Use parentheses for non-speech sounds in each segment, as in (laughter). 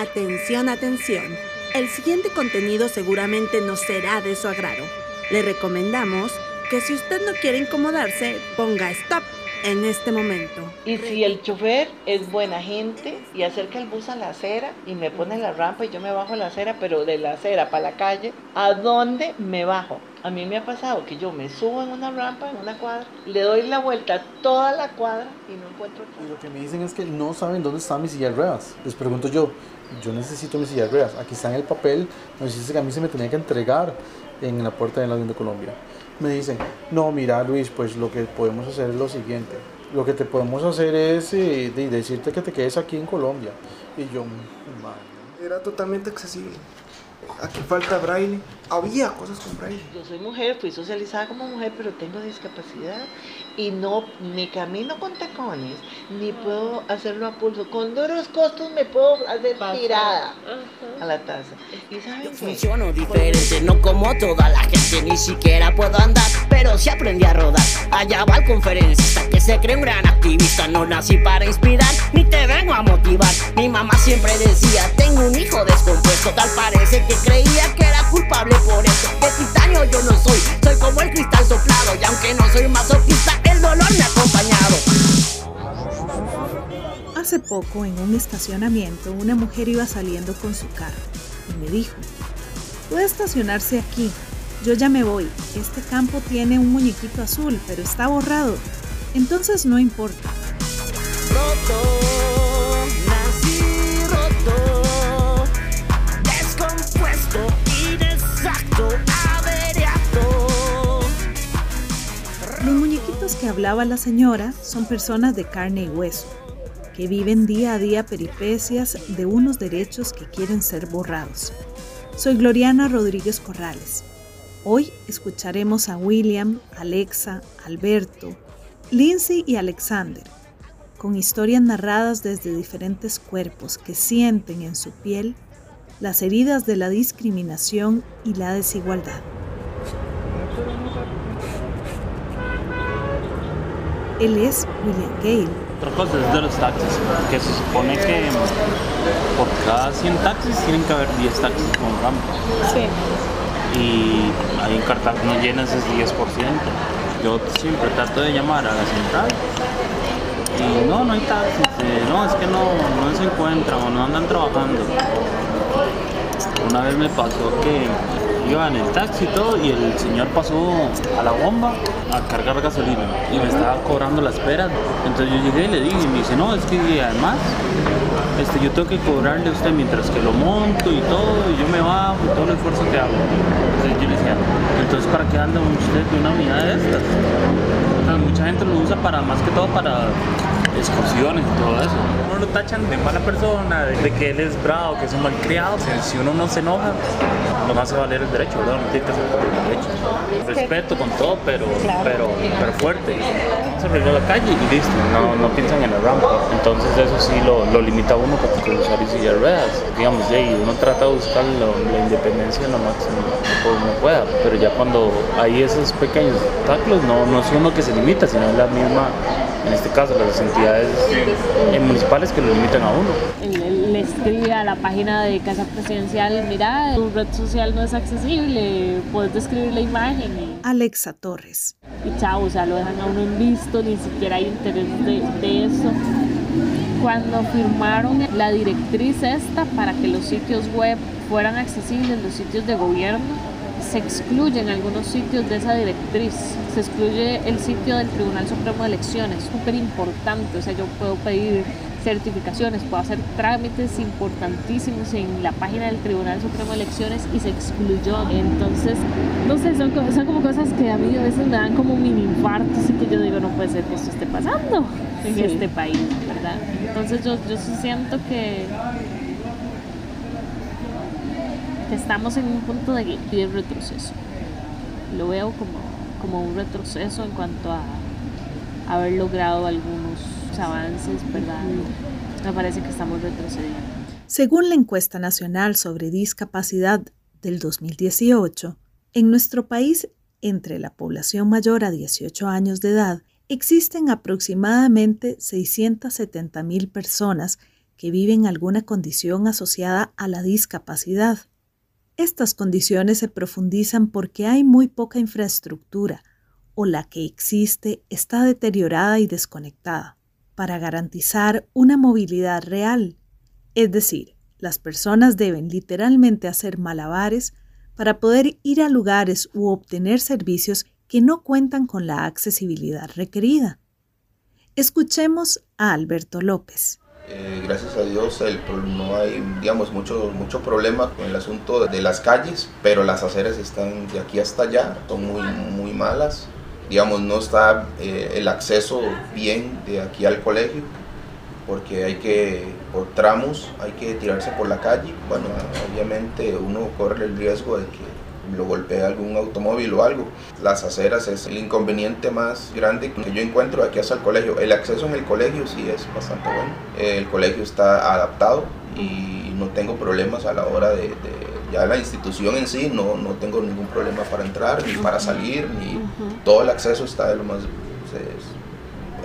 Atención, atención. El siguiente contenido seguramente no será de su agrado. Le recomendamos que si usted no quiere incomodarse, ponga stop en este momento. Y si el chofer es buena gente y acerca el bus a la acera y me pone la rampa y yo me bajo a la acera, pero de la acera para la calle, ¿a dónde me bajo? A mí me ha pasado que yo me subo en una rampa, en una cuadra, le doy la vuelta a toda la cuadra y no encuentro Y lo que me dicen es que no saben dónde está mi silla de ruedas. Les pregunto yo, yo necesito mi silla de ruedas. Aquí está en el papel, nos dice que a mí se me tenía que entregar en la puerta del avión de Colombia. Me dicen, no, mira Luis, pues lo que podemos hacer es lo siguiente. Lo que te podemos hacer es eh, de- decirte que te quedes aquí en Colombia. Y yo, "Man". Era totalmente accesible. Aquí falta braille. Había cosas con braille. Yo soy mujer, fui socializada como mujer, pero tengo discapacidad y no ni camino con tacones, ni puedo hacerlo a pulso. Con duros costos me puedo hacer tirada a la taza. ¿Y saben qué? Funciono diferente, no como toda la gente, ni siquiera puedo andar, pero sí aprendí a rodar. Allá va el conferencista que se cree un gran activista. No nací para inspirar, ni te vengo a motivar. Mi mamá siempre decía: Tengo un hijo descompuesto. Tal parece que creía que era culpable por eso. De titanio yo no soy, soy como el cristal soplado. Y aunque no soy masoquista, el dolor me ha acompañado. Hace poco, en un estacionamiento, una mujer iba saliendo con su carro y me dijo, puede estacionarse aquí, yo ya me voy, este campo tiene un muñequito azul, pero está borrado, entonces no importa. Que hablaba la señora son personas de carne y hueso, que viven día a día peripecias de unos derechos que quieren ser borrados. Soy Gloriana Rodríguez Corrales. Hoy escucharemos a William, Alexa, Alberto, Lindsay y Alexander, con historias narradas desde diferentes cuerpos que sienten en su piel las heridas de la discriminación y la desigualdad. Él es William Gale, Otra cosa es de los taxis, que se supone que por cada 100 taxis tienen que haber 10 taxis con rampa. Y ahí en Cartago no llenas es 10%. Yo siempre trato de llamar a la central y no, no hay taxis. eh, no, es que no, no se encuentran o no andan trabajando. Una vez me pasó que iba en el taxi y todo y el señor pasó a la bomba a cargar gasolina y me estaba cobrando la espera. Entonces yo llegué y le dije y me dice, no, es que además este, yo tengo que cobrarle a usted mientras que lo monto y todo y yo me bajo y todo el esfuerzo que hago. Entonces yo le decía, entonces ¿para qué anda usted de una unidad de estas? Mucha gente lo usa para más que todo para excursiones y todo eso. Uno lo tachan de mala persona, de, que él es bravo, que es un malcriado. O sea, si uno no se enoja, no hace valer el derecho, ¿verdad? No tiene que hacer el derecho. Respeto con todo, pero, pero, pero fuerte. Se arregló la calle y listo, no, no piensan en la rampa. Entonces eso sí lo, lo limita a uno que usar silla de ruedas. Digamos, ya, y uno trata de buscar lo- la independencia lo máximo que uno pueda. Pero ya cuando hay esos pequeños obstáculos, no, no es uno que se limita, sino es la misma, caso, las entidades eh, municipales que lo limitan a uno. Le escribe a la página de Casa Presidencial, mira, tu red social no es accesible, puedes describir la imagen y, Alexa Torres. y chao, o sea, lo dejan a uno en visto, ni siquiera hay interés de, de eso. Cuando firmaron la directriz esta para que los sitios web fueran accesibles, los sitios de gobierno, se excluyen algunos sitios de esa directriz. Se excluye el sitio del Tribunal Supremo de Elecciones, súper importante. O sea, yo puedo pedir certificaciones, puedo hacer trámites importantísimos en la página del Tribunal Supremo de Elecciones y se excluyó. Entonces, no sé, son, co- son como cosas que a mí a veces me dan como mini infartos y que yo digo, no puede ser que esto esté pasando en Sí. este país, ¿verdad? Entonces yo, yo siento que, que estamos en un punto de, de retroceso. Lo veo como, como un retroceso en cuanto a haber logrado algunos avances, ¿verdad? Me parece que estamos retrocediendo. Según la encuesta nacional sobre discapacidad del 2018, en nuestro país, entre la población mayor a 18 años de edad, existen aproximadamente 670 mil personas que viven alguna condición asociada a la discapacidad. Estas condiciones se profundizan porque hay muy poca infraestructura o la que existe está deteriorada y desconectada para garantizar una movilidad real. Es decir, las personas deben literalmente hacer malabares para poder ir a lugares u obtener servicios que no cuentan con la accesibilidad requerida. Escuchemos a Alberto López. Eh, gracias a Dios no hay digamos mucho, mucho problema con el asunto de las calles, pero las aceras están de aquí hasta allá, son muy, muy malas. Digamos, no está eh, el acceso bien de aquí al colegio, porque hay que, por tramos, hay que tirarse por la calle. Bueno, obviamente uno corre el riesgo de que lo golpee algún automóvil o algo. Las aceras es el inconveniente más grande que yo encuentro aquí hasta el colegio. El acceso en el colegio sí es bastante bueno. El colegio está adaptado y no tengo problemas a la hora de, ya la institución en sí, no, no tengo ningún problema para entrar, ni para salir, ni todo el acceso está de lo más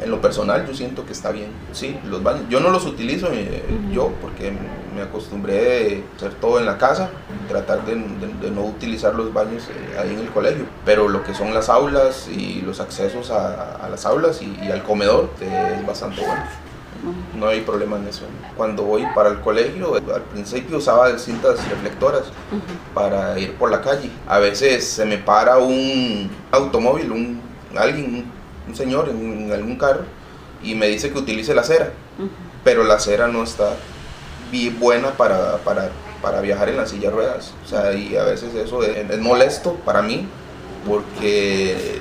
en lo personal yo siento que está bien. Sí, los baños. Yo no los utilizo eh, yo porque me acostumbré a hacer todo en la casa, tratar de, no utilizar los baños eh, ahí en el colegio. Pero lo que son las aulas y los accesos a, las aulas y, al comedor eh, es bastante bueno. No hay problema en eso. Cuando voy para el colegio, al principio usaba cintas reflectoras para ir por la calle. A veces se me para un automóvil, un, alguien, un señor en, algún carro y me dice que utilice la acera, pero la acera no está bien buena para, para, para, viajar en la silla de ruedas. O sea, y a veces eso es, molesto para mí porque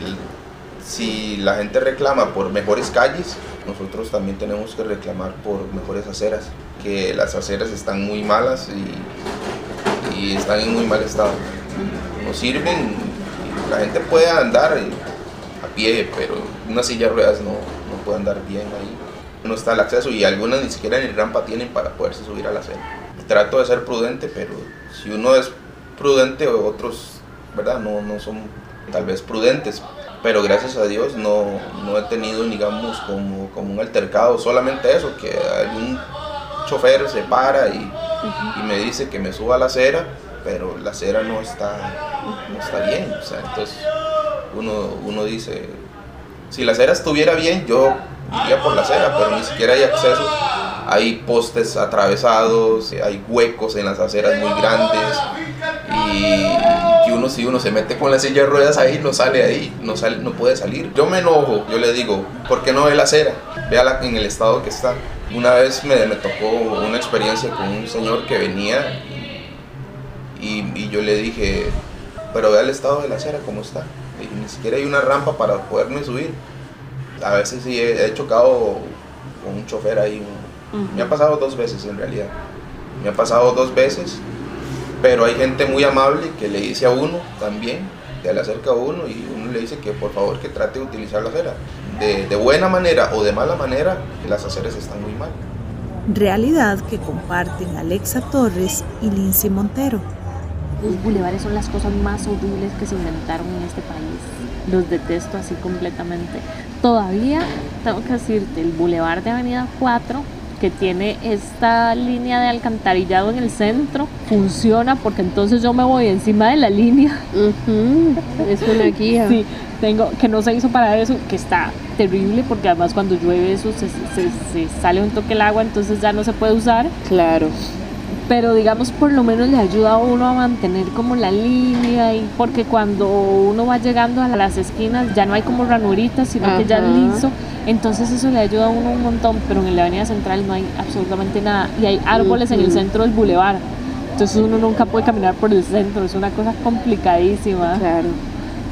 si la gente reclama por mejores calles, nosotros también tenemos que reclamar por mejores aceras, que las aceras están muy malas y, y están en muy mal estado. No sirven, la gente puede andar pie, pero una silla de ruedas no, no puede andar bien ahí. No está el acceso y algunas ni siquiera ni rampa tienen para poderse subir a la acera. Trato de ser prudente, pero si uno es prudente, otros, ¿verdad? No, no son tal vez prudentes. Pero gracias a Dios no, no he tenido, digamos, como, como un altercado, solamente eso, que algún chofer se para y, y me dice que me suba a la acera, pero la acera no está, no está bien. O sea, entonces uno, uno dice, si la acera estuviera bien, yo iría por la acera, pero ni siquiera hay acceso. Hay postes atravesados, hay huecos en las aceras muy grandes y, uno si uno se mete con la silla de ruedas ahí no sale ahí, no sale, no puede salir. Yo me enojo, yo le digo, ¿por qué no ve la acera? Véala en el estado que está. Una vez me, me tocó una experiencia con un señor que venía y, y yo le dije, pero vea el estado de la acera cómo está ni siquiera hay una rampa para poderme subir. A veces sí he, chocado con un chofer ahí. Me ha pasado dos veces en realidad. Me ha pasado dos veces, pero hay gente muy amable que le dice a uno también, que le acerca a uno y uno le dice que por favor que trate de utilizar la acera. De, de buena manera o de mala manera, las aceras están muy mal. Realidad que comparten Alexa Torres y Lindsay Montero los bulevares son las cosas más horribles que se inventaron en este país. Los detesto así completamente. Todavía tengo que decirte, el bulevar de Avenida 4 que tiene esta línea de alcantarillado en el centro funciona porque entonces yo me voy encima de la línea. Es una guía. (laughs) Sí, tengo que no se hizo para eso, que está terrible porque además cuando llueve eso se, se sale un toque el agua, entonces ya no se puede usar. Claro pero digamos por lo menos le ayuda a uno a mantener como la línea y porque cuando uno va llegando a las esquinas ya no hay como ranuritas sino que ya es liso. Entonces eso le ayuda a uno un montón pero en la avenida central no hay absolutamente nada y hay árboles en el centro del bulevar. Entonces uno nunca puede caminar por el centro es una cosa complicadísima. Claro.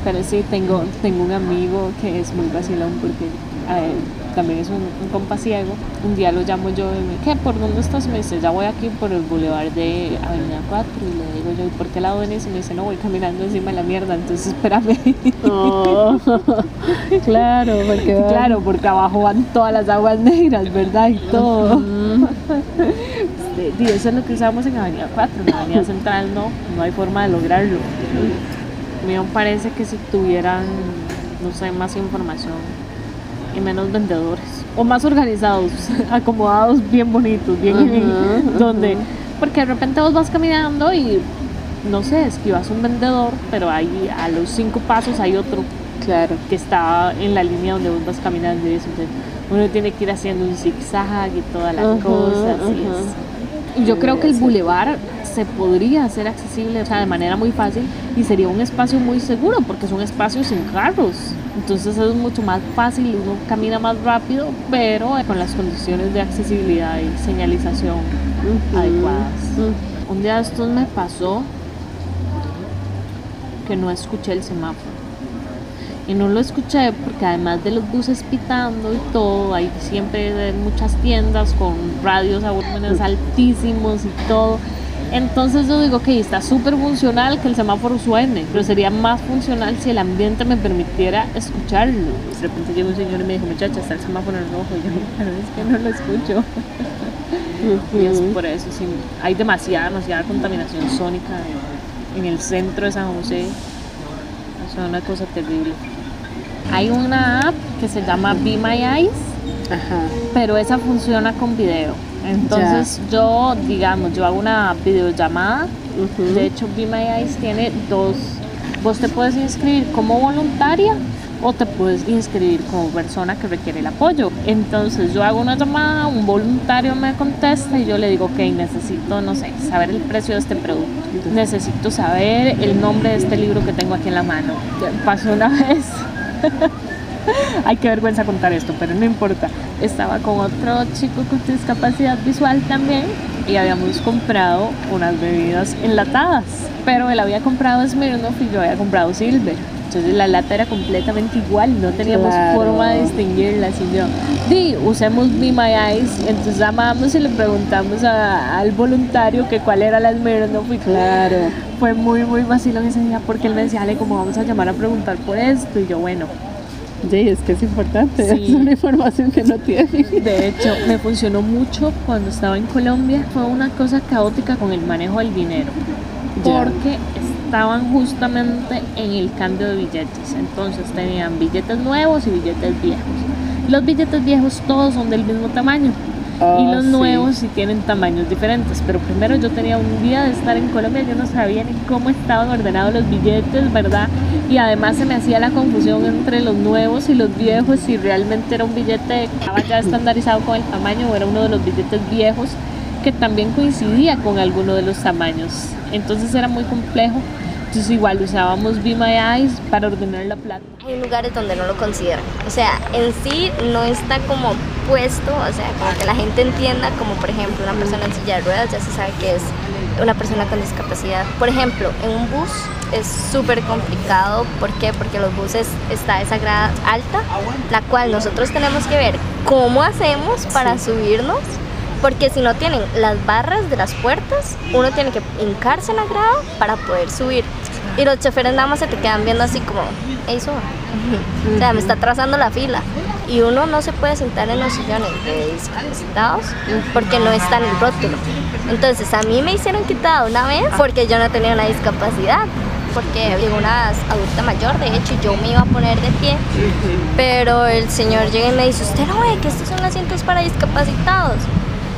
Pero sí tengo tengo un amigo que es muy vacilón porque él también es un, un, compa ciego. Un día lo llamo yo y me ¿qué? ¿Por dónde estás? Me dice, ya voy aquí por el boulevard de Avenida 4. Y le digo yo, ¿y por qué lado venís? Y me dice, no, voy caminando encima de la mierda, entonces espérame. Oh, (laughs) claro, porque Claro, porque abajo van todas las aguas negras, ¿verdad? Y todo. y eso es lo que usamos en Avenida 4. En Avenida Central no, no hay forma de lograrlo. A mí me parece que si tuvieran, no sé, más información y menos vendedores. O más organizados, (laughs) acomodados, bien bonitos, bien Ajá, (laughs) donde. ajá. Porque de repente vos vas caminando y no sé, esquivas un vendedor, pero ahí a los cinco pasos hay otro Claro. que está en la línea donde vos vas caminando y eso. Uno tiene que ir haciendo un zigzag y toda la Ajá, cosa. así es. Y yo creo que el bulevar se podría hacer accesible o sea, de manera muy fácil y sería un espacio muy seguro porque es un espacio sin carros. Entonces es mucho más fácil, uno camina más rápido, pero con las condiciones de accesibilidad y señalización adecuadas. Un día de estos me pasó que no escuché el semáforo. Y no lo escuché porque además de los buses pitando y todo, hay siempre muchas tiendas con radios a volúmenes altísimos y todo. Entonces yo digo que está súper funcional que el semáforo suene, pero sería más funcional si el ambiente me permitiera escucharlo. De repente llegó un señor y me dijo, muchacha, está el semáforo en rojo. (laughs) Y yo, pero es que no lo escucho. (laughs) Y es por eso, sí, hay demasiada, demasiada contaminación sónica en, en el centro de San José. O sea, una cosa terrible. Hay una app que se llama Be My Eyes, Ajá. pero esa funciona con video. Entonces yo, digamos, yo hago una videollamada. Ujú. De hecho, Be My Eyes tiene dos. Vos te puedes inscribir como voluntaria o te puedes inscribir como persona que requiere el apoyo. Entonces yo hago una llamada, un voluntario me contesta y yo le digo, ok, necesito, no sé, saber el precio de este producto. Necesito saber el nombre de este libro que tengo aquí en la mano. Pasó una (laughs) vez. (laughs) Ay, qué vergüenza contar esto, pero no importa. Estaba con otro chico con discapacidad visual también y habíamos comprado unas bebidas enlatadas. Pero él había comprado Smirnoff y yo había comprado Silver. Entonces la lata era completamente igual, no teníamos Claro. forma de distinguirlas. Y yo, di, usemos Be My Eyes. Entonces llamamos y le preguntamos a- al voluntario que cuál era la Smirnoff y Claro. fue muy, muy vacilón ese día porque él me decía, Ale, ¿cómo vamos a llamar a preguntar por esto? Y yo, bueno, Sí, es que es importante. Sí. Es una información que no tiene. de hecho, me funcionó mucho cuando estaba en Colombia. Fue una cosa caótica con el manejo del dinero. Ya. Porque estaban justamente en el cambio de billetes. Entonces tenían billetes nuevos y billetes viejos. Los billetes viejos todos son del mismo tamaño. Y Ah, los sí. nuevos sí tienen tamaños diferentes. Pero primero yo tenía un día de estar en Colombia, yo no sabía ni cómo estaban ordenados los billetes, ¿verdad? Y además se me hacía la confusión entre los nuevos y los viejos, si realmente era un billete que estaba ya estandarizado con el tamaño o era uno de los billetes viejos que también coincidía con alguno de los tamaños. Entonces era muy complejo. Entonces igual usábamos Be My Eyes para ordenar la plata. Hay lugares donde no lo consideran. O sea, en sí no está como puesto, o sea, como que la gente entienda, como por ejemplo una persona en silla de ruedas ya se sabe que es una persona con discapacidad. Por ejemplo, en un bus es súper complicado. ¿Por qué? Porque los buses está esa grada alta, la cual nosotros tenemos que ver cómo hacemos para subirnos. Porque si no tienen las barras de las puertas, uno tiene que hincarse en la grada para poder subir. Y los choferes nada más se te quedan viendo así como, "Ey, suba". O sea, me está trazando la fila. Y uno no se puede sentar en los sillones de discapacitados porque no está en el rótulo. Entonces a mí me hicieron quitada una vez porque yo no tenía una discapacidad. Porque llegó una adulta mayor, de hecho, yo me iba a poner de pie. Pero el señor llega y me dice, usted no ve que estos son asientos para discapacitados.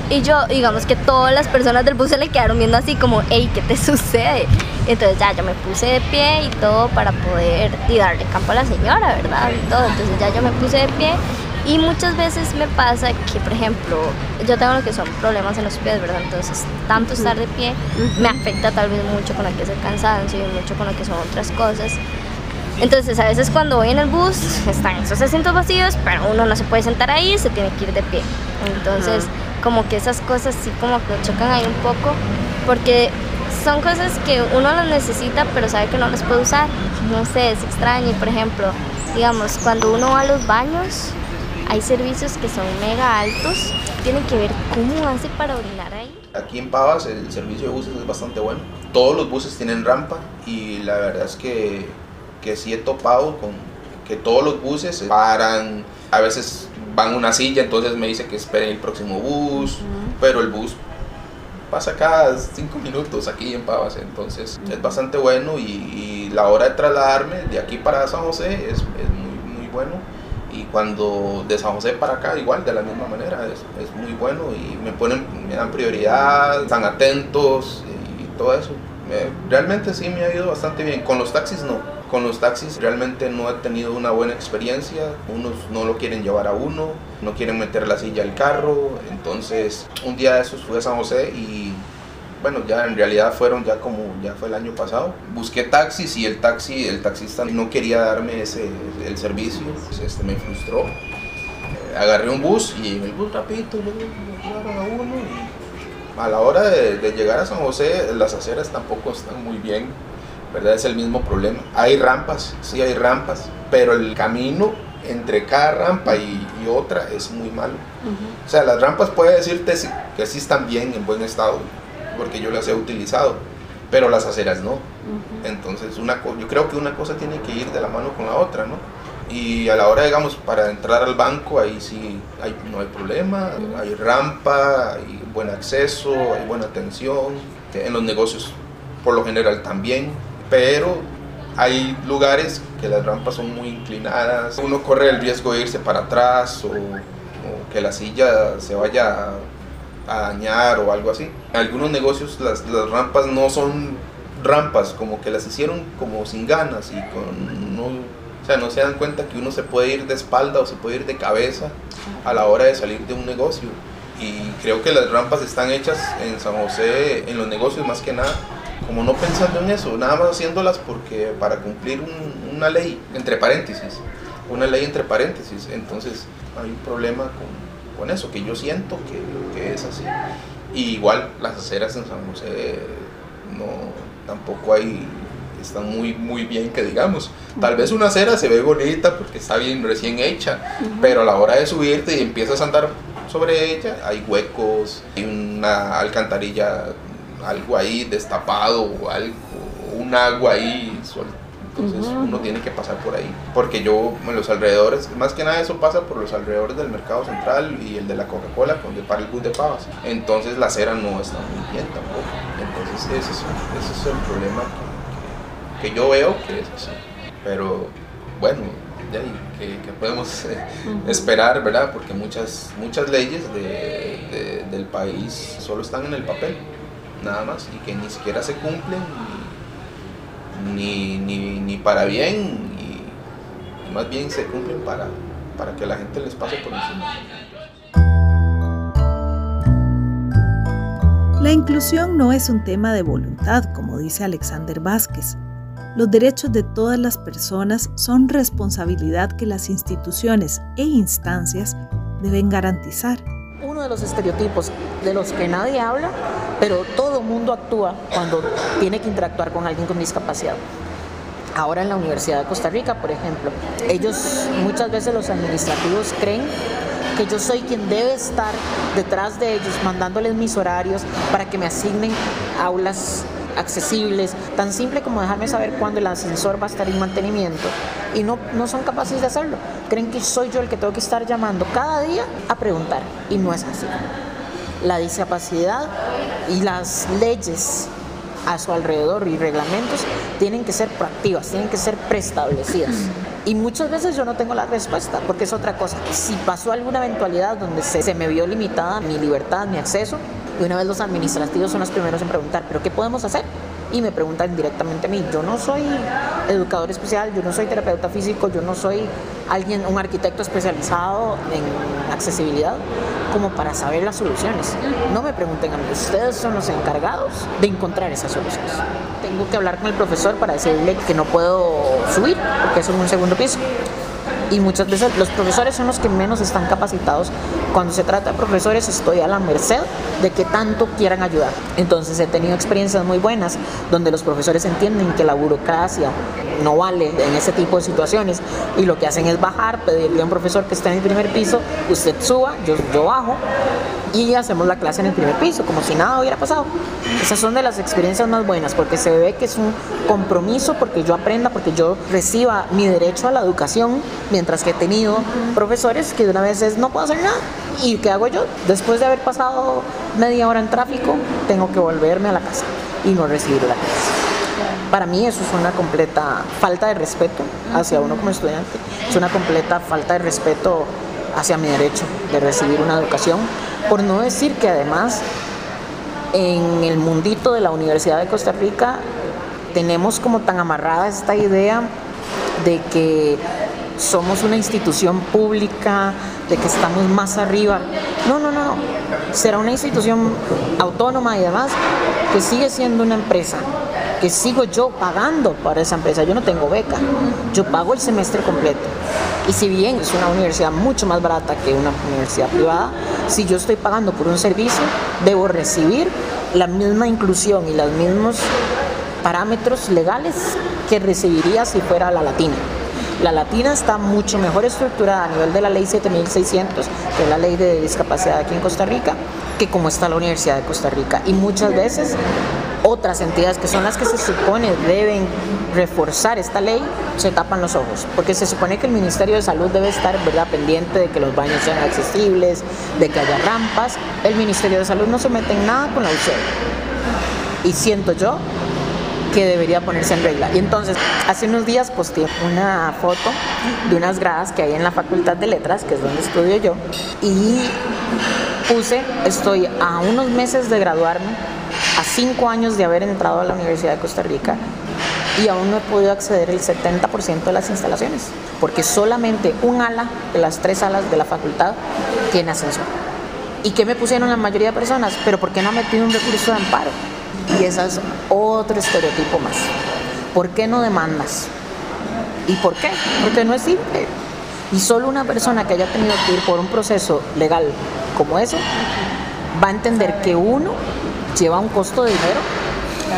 Y yo, digamos que todas las personas del bus se le quedaron viendo así como, hey, ¿qué te sucede? Entonces ya yo me puse de pie y todo para poder y darle campo a la señora, ¿verdad? Y todo. Entonces ya yo me puse de pie y muchas veces me pasa que, por ejemplo, yo tengo lo que son problemas en los pies, ¿verdad? Entonces tanto estar de pie me afecta tal vez mucho con lo que es el cansancio y mucho con lo que son otras cosas. Entonces, a veces cuando voy en el bus, están esos asientos vacíos, pero uno no se puede sentar ahí, se tiene que ir de pie. Entonces, como que esas cosas sí como que chocan ahí un poco, porque son cosas que uno las necesita, pero sabe que no las puede usar. No sé, es extraño. Por ejemplo, digamos, cuando uno va a los baños, hay servicios que son mega altos, tiene que ver cómo hace para orinar ahí. Aquí en Pavas el servicio de buses es bastante bueno. Todos los buses tienen rampa y la verdad es que, que sí he topado con que todos los buses paran. A veces van una silla, entonces me dice que esperen el próximo bus, pero el bus pasa cada cinco minutos aquí en Pavas, entonces es bastante bueno y, y la hora de trasladarme de aquí para San José es, es muy, muy bueno Y cuando de San José para acá, igual, de la misma manera, es, es muy bueno y me ponen, me dan prioridad, están atentos y todo eso. Me- realmente sí me ha ido bastante bien. Con los taxis no. Con los taxis realmente no he tenido una buena experiencia. Unos no lo quieren llevar a uno, no quieren meter la silla al carro. Entonces, un día de esos fui a San José y bueno, ya en realidad fueron ya como, ya fue el año pasado. Busqué taxis y el taxi, el taxista no quería darme ese, el servicio, pues, este me frustró. Eh, agarré un bus y el bus rapidito a uno y a la hora de llegar a San José las aceras tampoco están muy bien, ¿verdad? Es el mismo problema. Hay rampas, sí hay rampas, pero el camino entre cada rampa y, y otra es muy malo. O sea, las rampas puede decirte que sí están bien, en buen estado, porque yo las he utilizado, pero las aceras no. Entonces, una yo creo que una cosa tiene que ir de la mano con la otra, ¿no? Y a la hora, digamos, para entrar al banco, ahí sí hay, no hay problema, hay rampa, hay buen acceso, hay buena atención. En los negocios, por lo general, también, pero hay lugares que las rampas son muy inclinadas, uno corre el riesgo de irse para atrás o, que la silla se vaya a dañar o algo así. En algunos negocios las, las rampas no son rampas, como que las hicieron como sin ganas y con no, o sea, no se dan cuenta que uno se puede ir de espalda o se puede ir de cabeza a la hora de salir de un negocio. Y creo que las rampas están hechas en San José, en los negocios más que nada, como no pensando en eso, nada más haciéndolas porque para cumplir un- una ley, entre paréntesis, una ley entre paréntesis. Entonces hay un problema con, con eso, que yo siento que, que es así. Y igual las aceras en San José no, tampoco hay, están muy, muy bien que digamos. Tal vez una acera se ve bonita porque está bien recién hecha, pero a la hora de subirte y empiezas a andar sobre ella, hay huecos, hay una alcantarilla, algo ahí destapado o algo, un agua ahí suelta. Entonces uno tiene que pasar por ahí. Porque yo en los alrededores, más que nada eso pasa por los alrededores del mercado central y el de la Coca-Cola, donde para el bus de pavas. Entonces la acera no está muy bien tampoco. Entonces ese es, ese es el problema que, que yo veo que es así. Pero bueno, de ahí, que, que podemos eh, esperar, ¿verdad? Porque muchas, muchas leyes de, de- del país solo están en el papel, nada más, y que ni siquiera se cumplen ni, ni, ni para bien, y, más bien se cumplen para, para que la gente les pase por encima. La inclusión no es un tema de voluntad, como dice Alexander Vázquez. Los derechos de todas las personas son responsabilidad que las instituciones e instancias deben garantizar. De los estereotipos de los que nadie habla, pero todo mundo actúa cuando tiene que interactuar con alguien con discapacidad. Ahora en la Universidad de Costa Rica, por ejemplo, ellos muchas veces los administrativos creen que yo soy quien debe estar detrás de ellos, mandándoles mis horarios para que me asignen aulas accesibles, tan simple como dejarme saber cuándo el ascensor va a estar en mantenimiento y no, no son capaces de hacerlo. Creen que soy yo el que tengo que estar llamando cada día a preguntar y no es así. La discapacidad y las leyes a su alrededor y reglamentos tienen que ser proactivas, tienen que ser preestablecidas. Y muchas veces yo no tengo la respuesta, porque es otra cosa. Si pasó alguna eventualidad donde se, se me vio limitada mi libertad, mi acceso, y una vez los administrativos son los primeros en preguntar, ¿pero qué podemos hacer? Y me preguntan directamente a mí, yo no soy educador especial, yo no soy terapeuta físico, yo no soy alguien, un arquitecto especializado en accesibilidad, como para saber las soluciones. No me pregunten a mí, ustedes son los encargados de encontrar esas soluciones. Tengo que hablar con el profesor para decirle que no puedo subir, porque es un segundo piso. Y muchas veces los profesores son los que menos están capacitados. Cuando se trata de profesores estoy a la merced de que tanto quieran ayudar. Entonces he tenido experiencias muy buenas donde los profesores entienden que la burocracia no vale en ese tipo de situaciones y lo que hacen es bajar, pedirle a un profesor que esté en el primer piso, usted suba, yo, yo bajo y hacemos la clase en el primer piso, como si nada hubiera pasado. Esas son de las experiencias más buenas, porque se ve que es un compromiso, porque yo aprenda, porque yo reciba mi derecho a la educación, mientras que he tenido profesores que de una vez es, no puedo hacer nada. ¿Y qué hago yo? Después de haber pasado media hora en tráfico, tengo que volverme a la casa y no recibir la clase. Para mí eso es una completa falta de respeto hacia uno como estudiante, es una completa falta de respeto hacia mi derecho de recibir una educación, por no decir que además en el mundito de la Universidad de Costa Rica tenemos como tan amarrada esta idea de que somos una institución pública, de que estamos más arriba. No, no, no. Será una institución autónoma y demás que sigue siendo una empresa, que sigo yo pagando para esa empresa. Yo no tengo beca, yo pago el semestre completo. Y si bien es una universidad mucho más barata que una universidad privada, si yo estoy pagando por un servicio, debo recibir la misma inclusión y los mismos parámetros legales que recibiría si fuera la latina. La latina está mucho mejor estructurada a nivel de la ley 7600, que es la ley de discapacidad aquí en Costa Rica, que como está la Universidad de Costa Rica. Y muchas veces otras entidades que son las que se supone deben reforzar esta ley se tapan los ojos, porque se supone que el Ministerio de Salud debe estar ¿verdad? pendiente de que los baños sean accesibles, de que haya rampas. El Ministerio de Salud no se mete en nada con la UCE. Y siento yo que debería ponerse en regla. Y entonces, hace unos días posteé una foto de unas gradas que hay en la Facultad de Letras, que es donde estudio yo, y puse, estoy a unos meses de graduarme, a cinco años de haber entrado a la Universidad de Costa Rica, y aún no he podido acceder el 70% de las instalaciones, porque solamente un ala de las tres alas de la facultad tiene ascensor. ¿Y qué me pusieron la mayoría de personas? Pero ¿por qué no ha metido un recurso de amparo? Y ese es otro estereotipo más. ¿Por qué no demandas? ¿Y por qué? Porque no es simple. Y solo una persona que haya tenido que ir por un proceso legal como ese va a entender que uno lleva un costo de dinero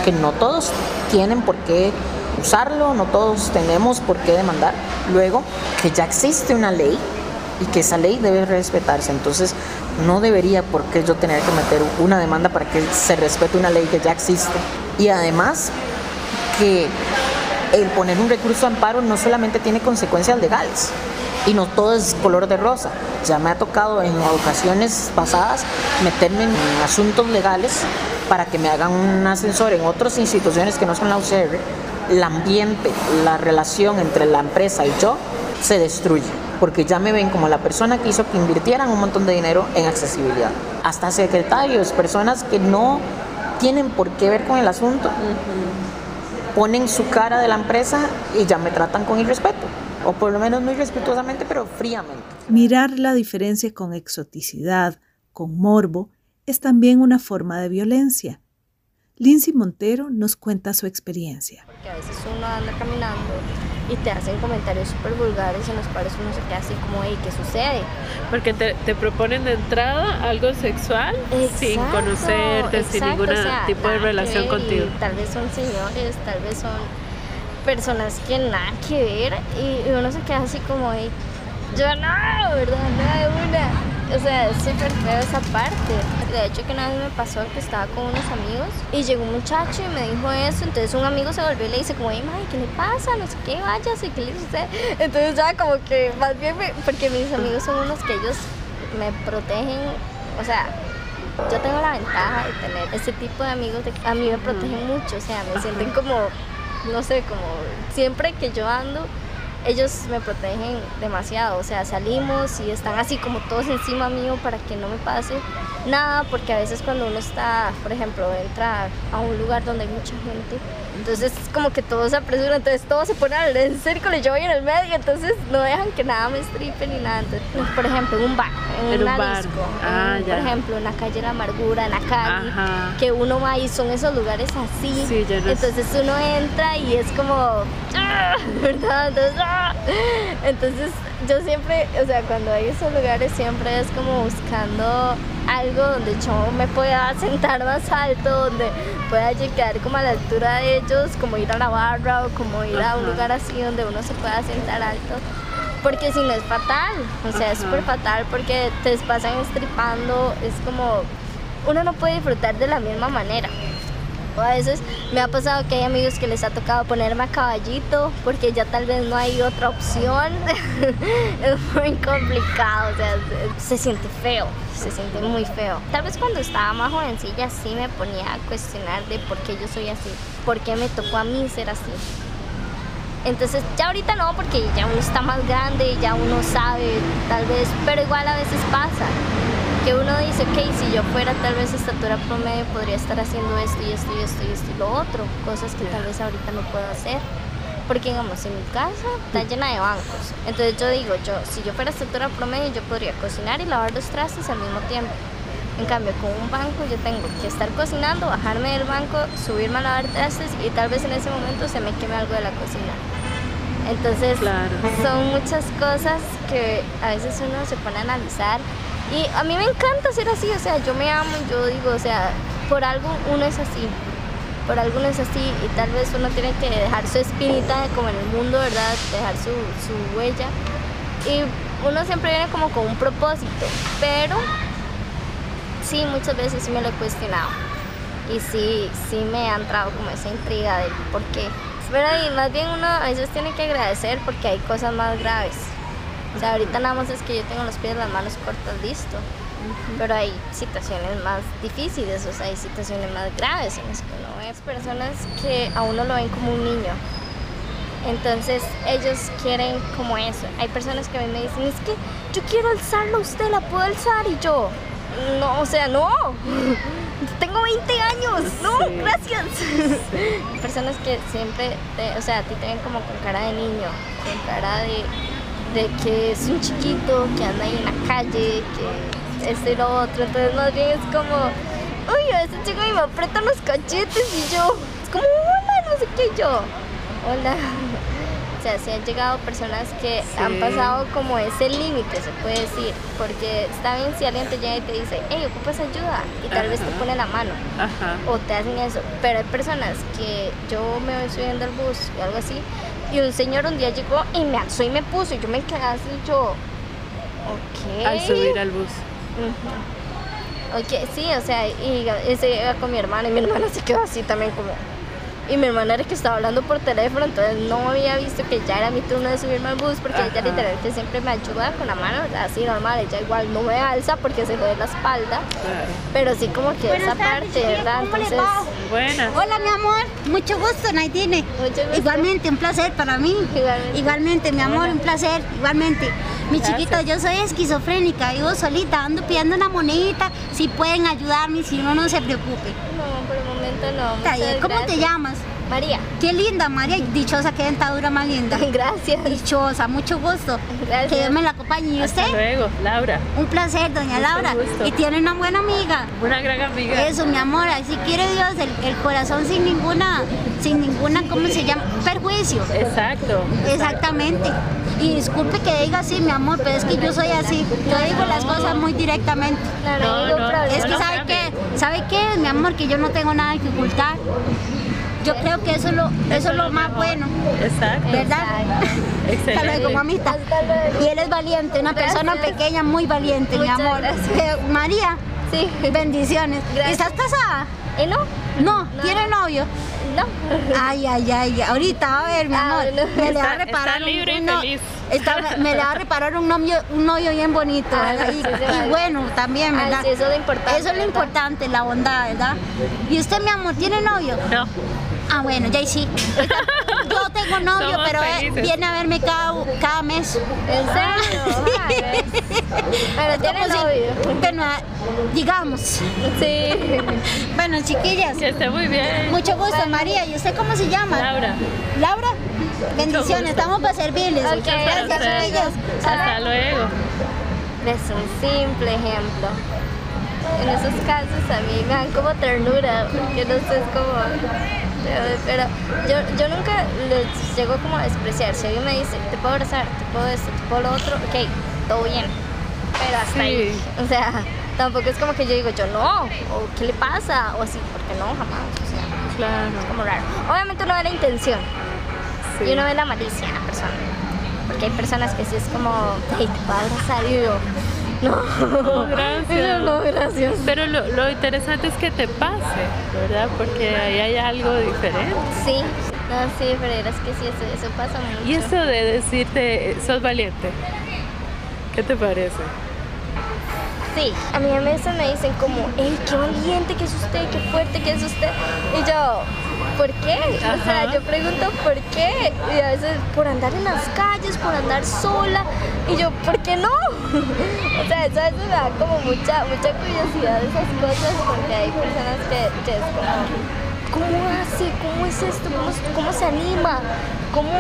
que no todos tienen por qué usarlo, no todos tenemos por qué demandar. Luego, que ya existe una ley y que esa ley debe respetarse. Entonces, no debería por qué yo tener que meter una demanda para que se respete una ley que ya existe. Y además, que el poner un recurso de amparo no solamente tiene consecuencias legales, y no todo es color de rosa. Ya me ha tocado en ocasiones pasadas meterme en asuntos legales para que me hagan un ascensor en otras instituciones que no son la UCR. El ambiente, la relación entre la empresa y yo se destruye, porque ya me ven como la persona que hizo que invirtieran un montón de dinero en accesibilidad. Hasta secretarios, personas que no tienen por qué ver con el asunto, ponen su cara de la empresa y ya me tratan con irrespeto o por lo menos muy respetuosamente, pero fríamente. Mirar la diferencia con exoticidad, con morbo, es también una forma de violencia. Lindsay Montero nos cuenta su experiencia. Porque a veces uno anda caminando y te hacen comentarios súper vulgares en los cuales uno se queda así como, hey, ¿qué sucede? Porque te, te proponen de entrada algo sexual sin Exacto, conocerte, sin exacto, ningún o sea, tipo de relación contigo. y Tal vez son señores, tal vez son personas que nada que ver y uno se queda así como, yo no, ¿verdad? No de una. O sea, es súper feo esa parte. De hecho, que una vez me pasó que estaba con unos amigos y llegó un muchacho y me dijo eso. Entonces, un amigo se volvió y le dice, como, hey, mae, ¿qué le pasa? No sé qué, váyase, ¿qué le sucede? Entonces, ya como que más bien, porque mis amigos son unos que ellos me protegen, o sea, yo tengo la ventaja de tener ese tipo de amigos, de, a mí me protegen mucho, o sea, me sienten como, no sé, como siempre que yo ando, ellos me protegen demasiado, o sea, salimos y están así como todos (laughs) encima mío para que no me pase nada, porque a veces cuando uno está, por ejemplo, entra a un lugar donde hay mucha gente, entonces es como que todo se apresura, entonces todo se pone al- en círculo y yo voy en el medio, entonces no dejan que nada me estripe ni nada. Entonces, por ejemplo, en un bar, en, un bar. disco, Ah, en- por ejemplo, en la calle La Amargura, en la calle, Ajá. que uno va y son esos lugares así. Sí, ya no es- Entonces uno entra y es como, ¡ah! (laughs) ¿verdad? Entonces, ¡ah! entonces yo siempre, o sea, cuando hay esos lugares siempre es como buscando algo donde yo me pueda sentar más alto, donde pueda llegar como a la altura de ellos, como ir a la barra o como ir a un lugar así donde uno se pueda sentar alto. Porque si no es fatal, o sea, es súper fatal porque te pasan estripando, es como, uno no puede disfrutar de la misma manera. A veces me ha pasado que hay amigos que les ha tocado ponerme a caballito porque ya tal vez no hay otra opción. (laughs) es muy complicado, o sea, se, se siente feo, se siente muy feo. Tal vez cuando estaba más jovencilla sí me ponía a cuestionar de por qué yo soy así, por qué me tocó a mí ser así. Entonces ya ahorita no, porque ya uno está más grande, ya uno sabe, tal vez, pero igual a veces pasa que uno dice, ok, si yo fuera tal vez estatura promedio podría estar haciendo esto y esto y esto y esto y lo otro, cosas que tal vez ahorita no puedo hacer. Porque digamos, en mi casa está llena de bancos. Entonces yo digo, yo, si yo fuera estatura promedio, yo podría cocinar y lavar los trastes al mismo tiempo. En cambio, con un banco yo tengo que estar cocinando, bajarme del banco, subirme a lavar trastes y tal vez en ese momento se me queme algo de la cocina. Entonces, son muchas cosas que a veces uno se pone a analizar. Y a mí me encanta ser así, o sea, yo me amo, yo digo, o sea, por algo uno es así, por algo uno es así y tal vez uno tiene que dejar su espinita como en el mundo, ¿verdad? Dejar su, su huella. Y uno siempre viene como con un propósito, pero sí, muchas veces sí me lo he cuestionado. Y sí, sí me ha entrado como esa intriga de por qué. Pero y más bien uno a veces tiene que agradecer porque hay cosas más graves. O sea, ahorita nada más es que yo tengo los pies y las manos cortas, listo. Pero hay situaciones más difíciles, o sea, hay situaciones más graves en las que uno ve personas que a uno lo ven como un niño. Entonces ellos quieren como eso. Hay personas que a mí me dicen, es que yo quiero alzarlo, usted la puedo alzar y yo, no, o sea, no. (laughs) Tengo 20 años, no, gracias. (laughs) Hay Personas que siempre, te- o sea, a ti te ven como con cara de niño, con cara de, de que es un chiquito, que anda ahí en la calle, que esto y lo otro. Entonces, más bien es como, uy, a ese chico me aprieta los cachetes y yo, es como, hola, no sé qué yo. Hola. O sea, sí han llegado personas que han Sí. pasado como ese límite, se puede decir. Porque está bien si alguien te llega y te dice, hey, ocupas ayuda, y tal vez te Ajá. pone la mano, Ajá. o te hacen eso. Pero hay personas que yo me voy subiendo al bus y algo así, y un señor un día llegó y me alzó y me puso, y yo me quedé así, y yo, ok. Al subir al bus. Ujú. Ok, sí, o sea, y ese iba con mi hermana y mi hermana se quedó así también como... Y mi hermana era que estaba hablando por teléfono, entonces no había visto que ya era mi turno de subirme al bus porque ella literalmente siempre me ayuda con la mano, así normal, ella igual no me alza porque se jode la espalda, Claro. pero sí como que Buenas esa tardes, parte, ¿verdad? ¿cómo le Entonces? Buenas. Hola, mi amor. Mucho gusto, Naidine. Mucho gusto. Igualmente, un placer para mí. Igualmente. Igualmente, mi amor, un placer. Igualmente. Mi Gracias. chiquito, yo soy esquizofrénica, vivo solita, ando pidiendo una monedita. Si pueden ayudarme, si no, no se preocupe. Está bien. ¿Cómo te llamas? María. Qué linda, María. Dichosa, qué dentadura más linda. (laughs) Gracias. Dichosa, mucho gusto. Gracias. Que Dios me la acompañe. ¿Y Hasta usted? luego, Laura. Un placer, doña Mucho Laura. gusto. Y tiene una buena amiga. Una gran amiga. Eso, mi amor, así quiere Dios, el, el corazón sin ninguna, sin ninguna, ¿cómo se llama? Perjuicio. Exacto. Exactamente. Y disculpe que diga así, mi amor, pero es que yo soy así. Yo digo las cosas muy directamente. No, no. Es que, no ¿sabe qué? ¿Sabe qué, mi amor? Que yo no tengo nada que ocultar. Yo creo que eso es lo, eso es lo más mejor. bueno, Exacto. ¿verdad? Hasta Excelente. luego, mamita. Hasta luego. Y él es valiente, una persona pequeña, muy valiente, mi amor. Eh, María, Sí. bendiciones. Gracias. ¿Estás casada? ¿Y no? No, No. ¿tiene novio? No. Ay, ay, ay, ahorita, a ver, mi Ah, amor, bueno. me le va a Está- reparar está un- libre y un no- feliz. está- me le va a reparar un novio, un novio bien bonito, Ah, ¿verdad? sí, y, y bueno también, Ah, ¿verdad? sí, eso es lo importante, Eso es lo ¿verdad? importante, la bondad, ¿verdad? ¿Y usted, mi amor, tiene novio? No. Ah, bueno, ya sí. (laughs) Yo tengo novio, Somos pero él felices. viene a verme cada, cada mes. ¿En serio? (laughs) Pero tiene si- novio. Bueno, ah, digamos. Sí. Bueno, chiquillas, Que esté muy bien. mucho gusto, María. ¿Y usted cómo se llama? Laura. Laura, bendiciones, estamos para servirles. Ok, Muchas Gracias, gracias. chiquillas. Hasta luego. Es un simple ejemplo. En esos casos a mí me dan como ternura, porque no sé, es como... Pero, pero yo, yo nunca les llego como a despreciar. Si alguien me dice, te puedo abrazar, te puedo esto, te puedo lo otro, ok, todo bien. Pero hasta Sí. ahí. O sea, tampoco es como que yo digo, yo no, o qué le pasa, o así, porque no, jamás. O sea, Claro. es como raro. Obviamente uno ve la intención Sí. y uno ve la malicia en la persona. Porque hay personas que sí es como, hey, te puedo abrazar y yo, No, gracias. No, gracias. Pero lo, lo interesante es que te pase, ¿verdad? Porque ahí hay algo diferente. Sí, no, sí, pero es que sí, eso, eso pasa mucho. Y eso de decirte, sos valiente, ¿qué te parece? Sí, a mí a veces me dicen como, hey, qué valiente que es usted, qué fuerte que es usted. Y yo, ¿por qué? O sea, yo pregunto por qué. Y a veces por andar en las calles, por andar sola. Y yo, ¿por qué no? (laughs) o sea, eso a veces me da como mucha, mucha curiosidad esas cosas porque hay personas que, que es como, ¿cómo hace? ¿Cómo es esto? ¿Cómo, cómo se anima? ¿Cómo,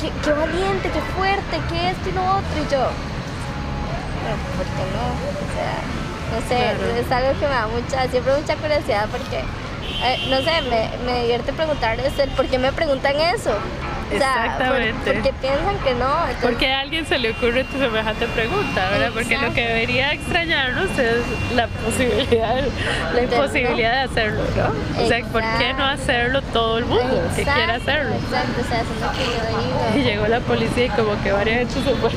qué, qué valiente, qué fuerte, qué esto y lo otro? Y yo, ¿por qué no? O sea, no sé, Claro. es algo que me da mucha, siempre mucha curiosidad porque, eh, no sé, me, me divierte preguntarles el por qué me preguntan eso. O sea, por- Exactamente. porque piensan que no. entonces- Porque a alguien se le ocurre tu semejante pregunta, ¿verdad? Porque lo que debería extrañarnos es la posibilidad, la imposibilidad de hacerlo, ¿no? O sea, ¿por qué no hacerlo todo el mundo que quiera hacerlo? Exacto, o sea, eso es lo que yo Y digo. llegó la policía y como que varias gente se fue.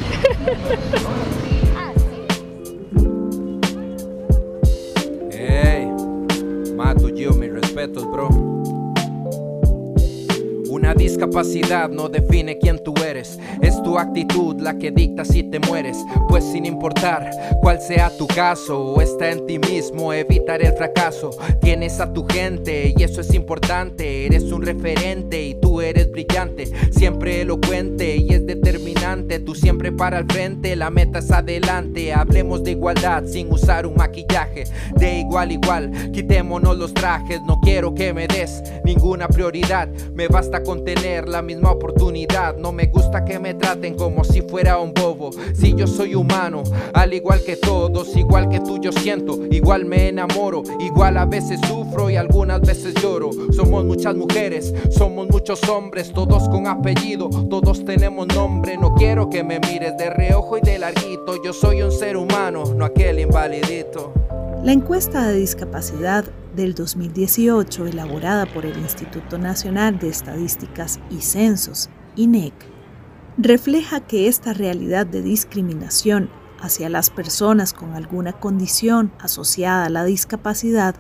Una discapacidad no define quién tú eres, es tu actitud la que dicta si te mueres, pues sin importar cuál sea tu caso, está en ti mismo evitar el fracaso. Tienes a tu gente y eso es importante, eres un referente y tú eres brillante, siempre elocuente y es determinante, tú siempre para el frente, la meta es adelante, hablemos de igualdad sin usar un maquillaje, de igual igual, quitémonos los trajes, no quiero que me des ninguna prioridad, me basta con tener la misma oportunidad, no me gusta que me traten como si fuera un bobo, si yo soy humano, al igual que todos, igual que tú yo siento, igual me enamoro, igual a veces sufro y algunas veces lloro, somos muchas mujeres, somos muchos hombres, todos con apellido, todos tenemos nombre, no quiero que me mires de reojo y de larguito, yo soy un ser humano, no aquel invalidito. La encuesta de discapacidad del 2018, elaborada por el Instituto Nacional de Estadísticas y Censos, INEC, refleja que esta realidad de discriminación hacia las personas con alguna condición asociada a la discapacidad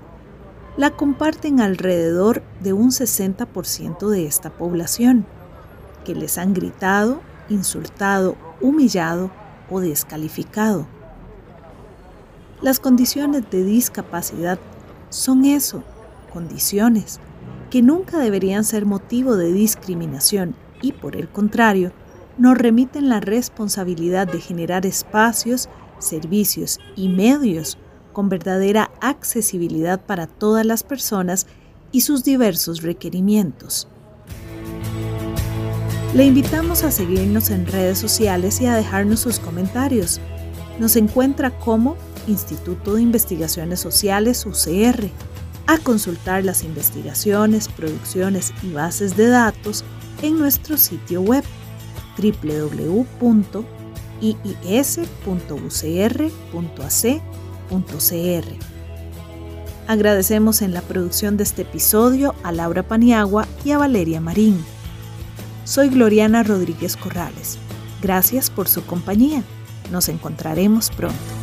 la comparten alrededor de un 60% de esta población, que les han gritado, insultado, humillado o descalificado. Las condiciones de discapacidad son eso, condiciones, que nunca deberían ser motivo de discriminación y por el contrario, nos remiten la responsabilidad de generar espacios, servicios y medios con verdadera accesibilidad para todas las personas y sus diversos requerimientos. Le invitamos a seguirnos en redes sociales y a dejarnos sus comentarios. Nos encuentra como Instituto de Investigaciones Sociales UCR, a consultar las investigaciones, producciones y bases de datos en nuestro sitio web www.iis.ucr.ac.cr. Agradecemos en la producción de este episodio a Laura Paniagua y a Valeria Marín. Soy Gloriana Rodríguez Corrales. Gracias por su compañía. Nos encontraremos pronto.